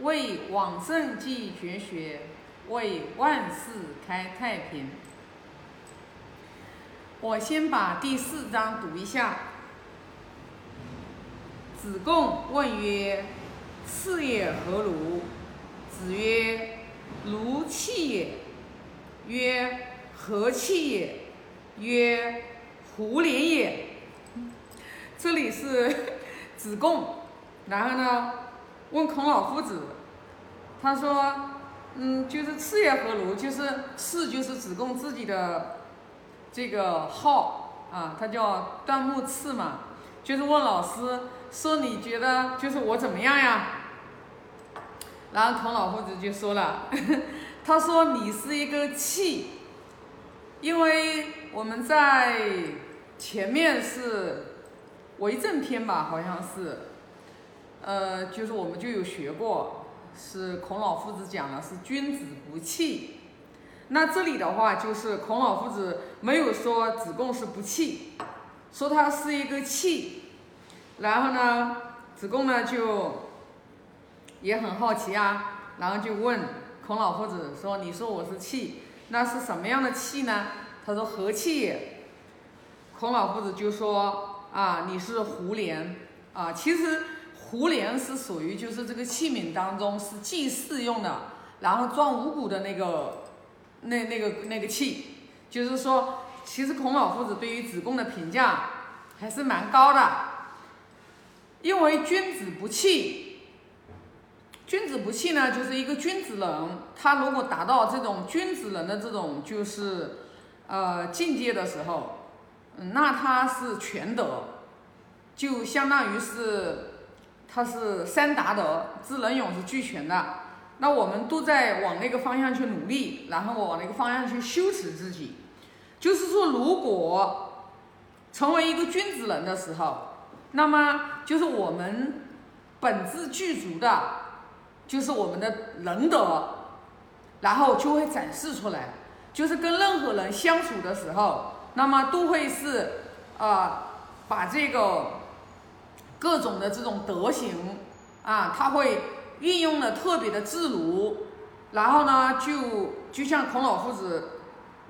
为往圣继绝学，为万世开太平。我先把第四章读一下。子贡问曰：“是也何如？”子曰：“如气也。”曰：“何气也？”曰：“胡连也。”这里是子贡，然后呢问孔老夫子，他说：“嗯，就是次也何如？就是次就是子贡自己的这个号啊，他叫端木赐嘛，就是问老师说你觉得就是我怎么样呀？”然后孔老夫子就说了，他说你是一个气，因为我们在前面是。为政篇吧，好像是，呃，就是我们就有学过，是孔老夫子讲的是君子不器。那这里的话，就是孔老夫子没有说子贡是不器，说他是一个器。然后呢，子贡呢就也很好奇啊，然后就问孔老夫子说：“你说我是器，那是什么样的器呢？”他说：“和气。”孔老夫子就说。啊，你是胡莲啊？其实胡莲是属于就是这个器皿当中是祭祀用的，然后装五谷的那个那那个那个器。就是说，其实孔老夫子对于子贡的评价还是蛮高的，因为君子不器，君子不器呢，就是一个君子人，他如果达到这种君子人的这种就是呃境界的时候。那他是全德，就相当于是他是三达德，知能勇是俱全的。那我们都在往那个方向去努力，然后往那个方向去修持自己。就是说，如果成为一个君子人的时候，那么就是我们本质具足的，就是我们的仁德，然后就会展示出来。就是跟任何人相处的时候。那么都会是，啊，把这个各种的这种德行啊，他会运用的特别的自如，然后呢，就就像孔老夫子，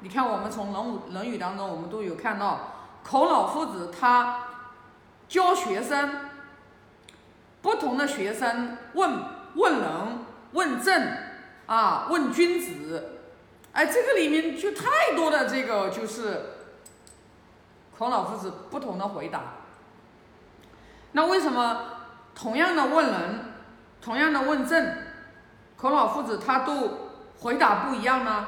你看我们从《人语》《论语》当中，我们都有看到，孔老夫子他教学生，不同的学生问问人问政啊，问君子，哎，这个里面就太多的这个就是。孔老夫子不同的回答，那为什么同样的问人，同样的问政，孔老夫子他都回答不一样呢？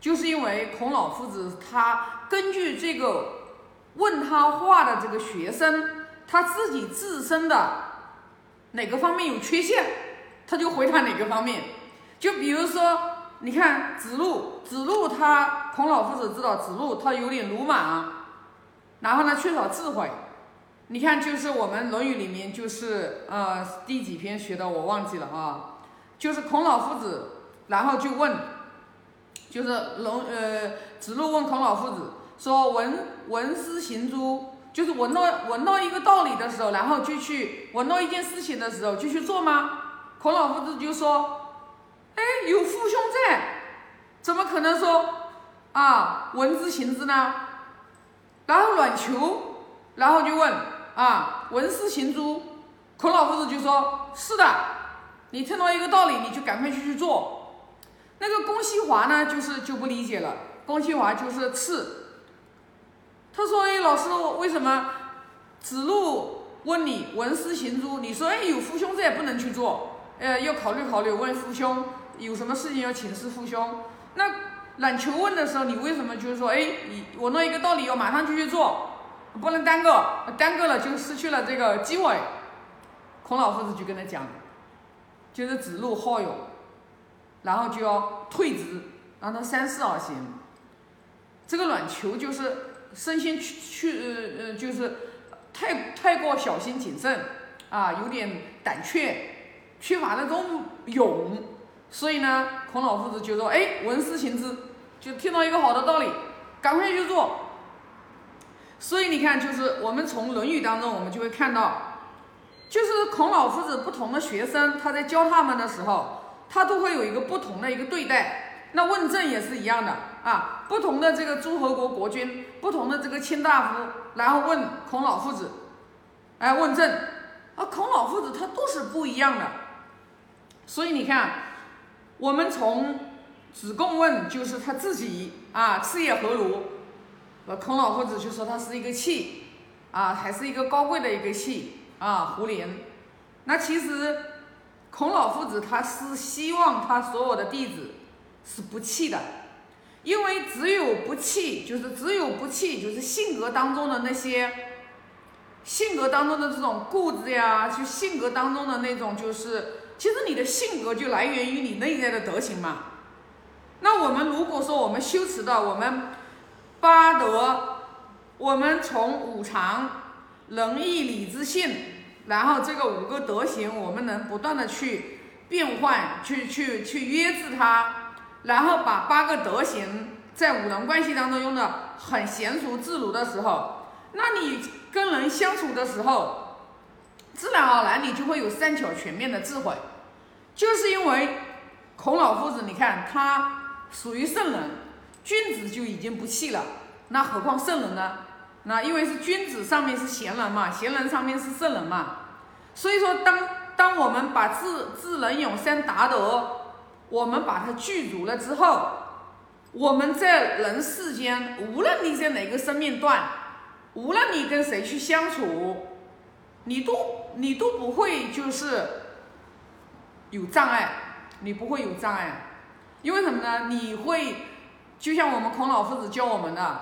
就是因为孔老夫子他根据这个问他话的这个学生，他自己自身的哪个方面有缺陷，他就回答哪个方面。就比如说，你看子路，子路他孔老夫子知道子路他有点鲁莽。然后呢，缺少智慧。你看，就是我们《论语》里面，就是呃第几篇学的我忘记了啊。就是孔老夫子，然后就问，就是龙呃子路问孔老夫子说：“闻闻思行诸，就是闻到闻到一个道理的时候，然后就去闻到一件事情的时候就去做吗？”孔老夫子就说：“哎，有父兄在，怎么可能说啊闻之行之呢？”然后卵求，然后就问啊，闻思行诸，孔老夫子就说：是的，你听到一个道理，你就赶快去去做。那个公西华呢，就是就不理解了。公西华就是次，他说：哎，老师，为什么子路问你闻思行诸，你说哎有父兄在，不能去做，呃，要考虑考虑，问父兄有什么事情要请示父兄。那。冉求问的时候，你为什么就是说，哎，你我那一个道理要马上就去做，不能耽搁，耽搁了就失去了这个机会。孔老夫子就跟他讲，就是子路好勇，然后就要退之，让他三思而行。这个冉求就是身心去去呃呃，就是太太过小心谨慎啊，有点胆怯，缺乏那种勇。所以呢，孔老夫子就说：“哎，闻思行之，就听到一个好的道理，赶快去做。”所以你看，就是我们从《论语》当中，我们就会看到，就是孔老夫子不同的学生，他在教他们的时候，他都会有一个不同的一个对待。那问政也是一样的啊，不同的这个诸侯国国君，不同的这个卿大夫，然后问孔老夫子，哎，问政啊，孔老夫子他都是不一样的。所以你看，我们从子贡问，就是他自己啊，次也何如？呃，孔老夫子就说他是一个器啊，还是一个高贵的一个器啊，胡林。那其实孔老夫子他是希望他所有的弟子是不弃的，因为只有不弃，就是只有不弃，就是性格当中的那些性格当中的这种固执呀，就性格当中的那种就是。其实你的性格就来源于你内在的德行嘛。那我们如果说我们修持的我们八德，我们从五常、仁义礼智信，然后这个五个德行，我们能不断的去变换，去去去约制它，然后把八个德行在五伦关系当中用的很娴熟自如的时候，那你跟人相处的时候，自然而然你就会有三巧全面的智慧。就是因为孔老夫子，你看他属于圣人，君子就已经不弃了，那何况圣人呢？那因为是君子上面是贤人嘛，贤人上面是圣人嘛，所以说当当我们把智智能永生达德，我们把它具足了之后，我们在人世间，无论你在哪个生命段，无论你跟谁去相处，你都你都不会就是。有障碍，你不会有障碍，因为什么呢？你会就像我们孔老夫子教我们的，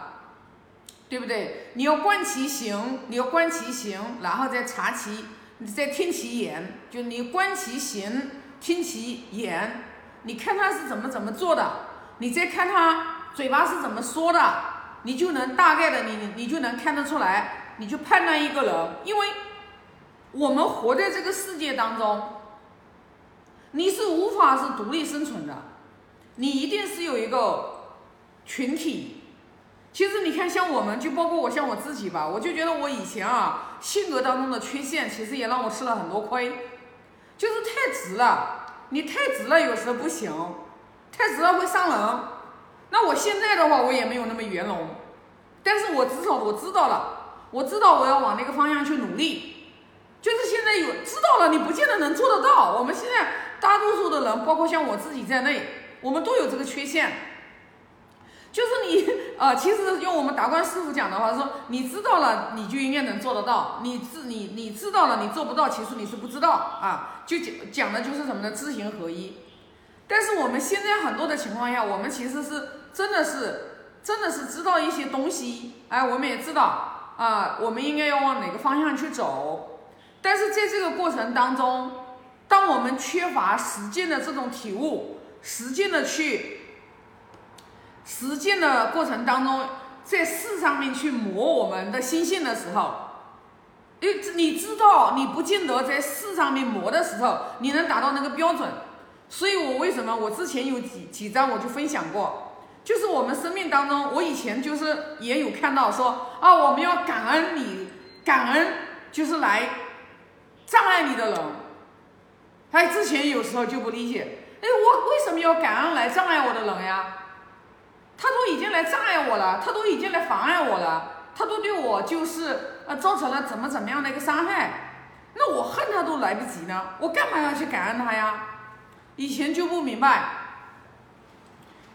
对不对？你要观其行，你要观其行，然后再察其，你再听其言，就你观其行，听其言，你看他是怎么怎么做的，你再看他嘴巴是怎么说的，你就能大概的，你你就能看得出来，你就判断一个人，因为我们活在这个世界当中。你是无法是独立生存的，你一定是有一个群体。其实你看，像我们，就包括我，像我自己吧，我就觉得我以前啊，性格当中的缺陷，其实也让我吃了很多亏，就是太直了。你太直了，有时候不行，太直了会伤人。那我现在的话，我也没有那么圆融，但是我至少我知道了，我知道我要往那个方向去努力。就是现在有知道了，你不见得能做得到。我们现在。大多数的人，包括像我自己在内，我们都有这个缺陷，就是你，呃，其实用我们达观师傅讲的话说，你知道了，你就应该能做得到。你知你你知道了，你做不到，其实你是不知道啊。就讲讲的就是什么呢？知行合一。但是我们现在很多的情况下，我们其实是真的是真的是知道一些东西，哎，我们也知道啊，我们应该要往哪个方向去走。但是在这个过程当中，当我们缺乏实践的这种体悟，实践的去实践的过程当中，在事上面去磨我们的心性的时候，诶，你知道你不见得在事上面磨的时候，你能达到那个标准。所以我为什么我之前有几几章我就分享过，就是我们生命当中，我以前就是也有看到说啊，我们要感恩你，感恩就是来障碍你的人。他之前有时候就不理解，哎，我为什么要感恩来障碍我的人呀？他都已经来障碍我了，他都已经来妨碍我了，他都对我就是呃造成了怎么怎么样的一个伤害，那我恨他都来不及呢，我干嘛要去感恩他呀？以前就不明白，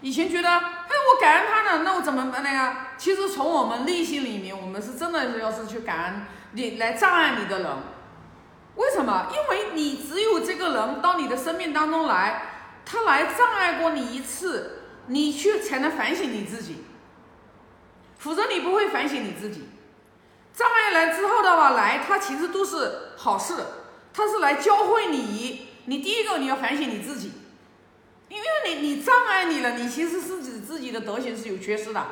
以前觉得，哎，我感恩他呢，那我怎么办呢？其实从我们内心里面，我们是真的是要是去感恩你来障碍你的人。为什么？因为你只有这个人到你的生命当中来，他来障碍过你一次，你去才能反省你自己，否则你不会反省你自己。障碍来之后的话，来他其实都是好事，他是来教会你。你第一个你要反省你自己，因为你你障碍你了，你其实是指自己的德行是有缺失的，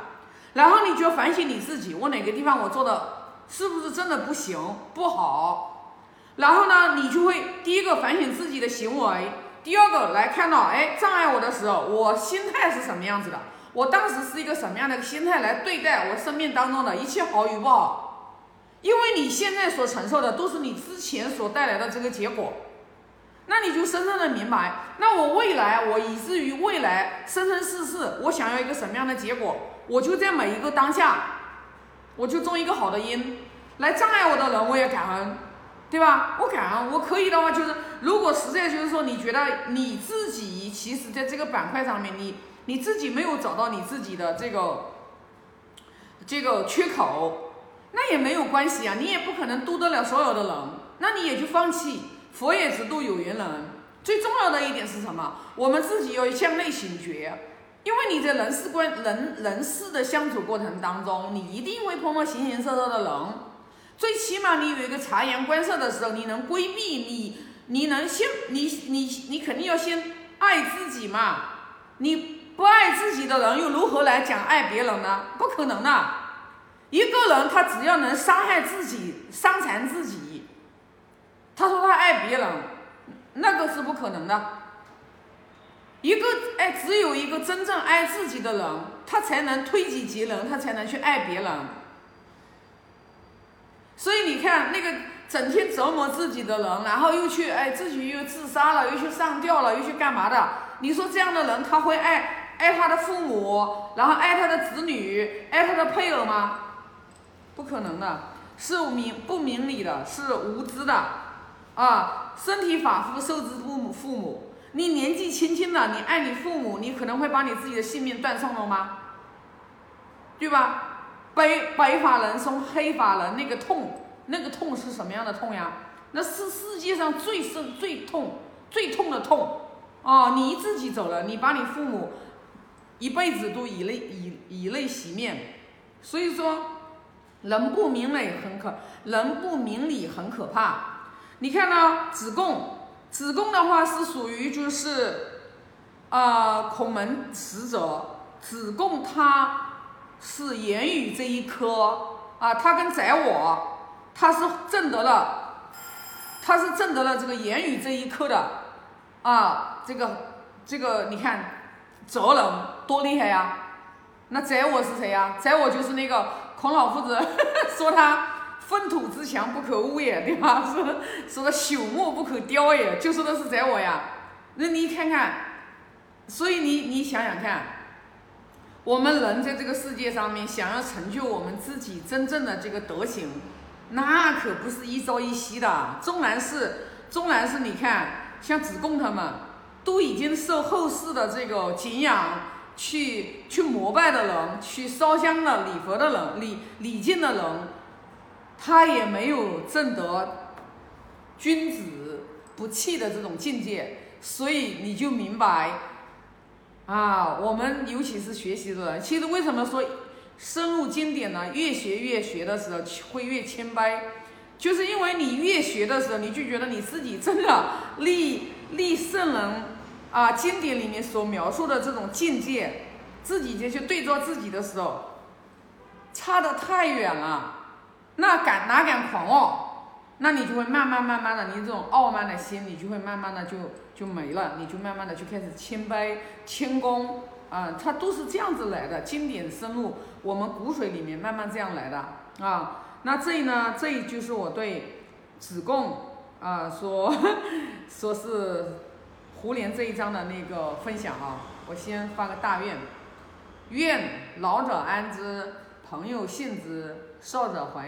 然后你就要反省你自己，我哪个地方我做的是不是真的不行不好？然后呢，你就会第一个反省自己的行为，第二个来看到，哎，障碍我的时候，我心态是什么样子的？我当时是一个什么样的心态来对待我生命当中的一切好与不好？因为你现在所承受的都是你之前所带来的这个结果，那你就深深的明白，那我未来我以至于未来生生世世，我想要一个什么样的结果，我就在每一个当下，我就种一个好的因，来障碍我的人我也感恩，对吧？我感恩，我可以的话就是，如果实在就是说你觉得你自己其实在这个板块上面，你你自己没有找到你自己的这个这个缺口。那也没有关系啊，你也不可能渡得了所有的人，那你也就放弃。佛也只渡有缘人。最重要的一点是什么？我们自己要向内醒觉，因为你在人事关人人事的相处过程当中，你一定会碰到形形色色的人。最起码你有一个察言观色的时候，你能规避你，你能先你你你肯定要先爱自己嘛。你不爱自己的人，又如何来讲爱别人呢？不可能的。一个人他只要能伤害自己、伤残自己，他说他爱别人，那个是不可能的。一个哎，只有一个真正爱自己的人，他才能推己及人，他才能去爱别人。所以你看，那个整天折磨自己的人，然后又去哎，自己又自杀了，又去上吊了，又去干嘛的？你说这样的人，他会爱爱他的父母，然后爱他的子女，爱他的配偶吗？不可能的，是明不明理的，是无知的，啊，身体发肤受之父母父母，你年纪轻轻的，你爱你父母，你可能会把你自己的性命断送了吗？对吧？白白发人送黑发人，那个痛，那个痛是什么样的痛呀？那是世界上最深、最痛、最痛的痛，哦，你自己走了，你把你父母一辈子都以泪以以泪洗面，所以说。人不明理很可，人不明理很可怕。你看呢？子贡，子贡的话是属于就是，呃，孔门使者。子贡他是言语这一科啊，他跟宰我，他是正得了，他是正得了这个言语这一科的啊。这个这个，你看，哲人多厉害呀！那宰我是谁呀？宰我就是那个。孔老夫子 说他粪土之强不可污也，对吧？说说的朽木不可雕也，就说的是宰我呀。那你看看，所以你你想想看，我们人在这个世界上面想要成就我们自己真正的这个德行，那可不是一朝一夕的。终然是终然是你看，像子贡他们都已经受后世的这个敬仰。去去膜拜的人，去烧香的礼佛的人，礼礼敬的人，他也没有证得君子不弃的这种境界，所以你就明白啊，我们尤其是学习的人，其实为什么说深入经典呢？越学越学的时候会越谦卑，就是因为你越学的时候，你就觉得你自己真的立立圣人。啊，经典里面所描述的这种境界，自己就去对照自己的时候，差的太远了。那敢哪敢狂傲？那你就会慢慢慢慢的，你这种傲慢的心，你就会慢慢的就就没了，你就慢慢的就开始谦卑谦恭啊，它都是这样子来的。经典深入我们骨髓里面，慢慢这样来的啊。那这呢，这就是我对子贡啊说说是。胡莲这一章的那个分享啊，我先发个大愿，愿老者安之，朋友信之，少者怀。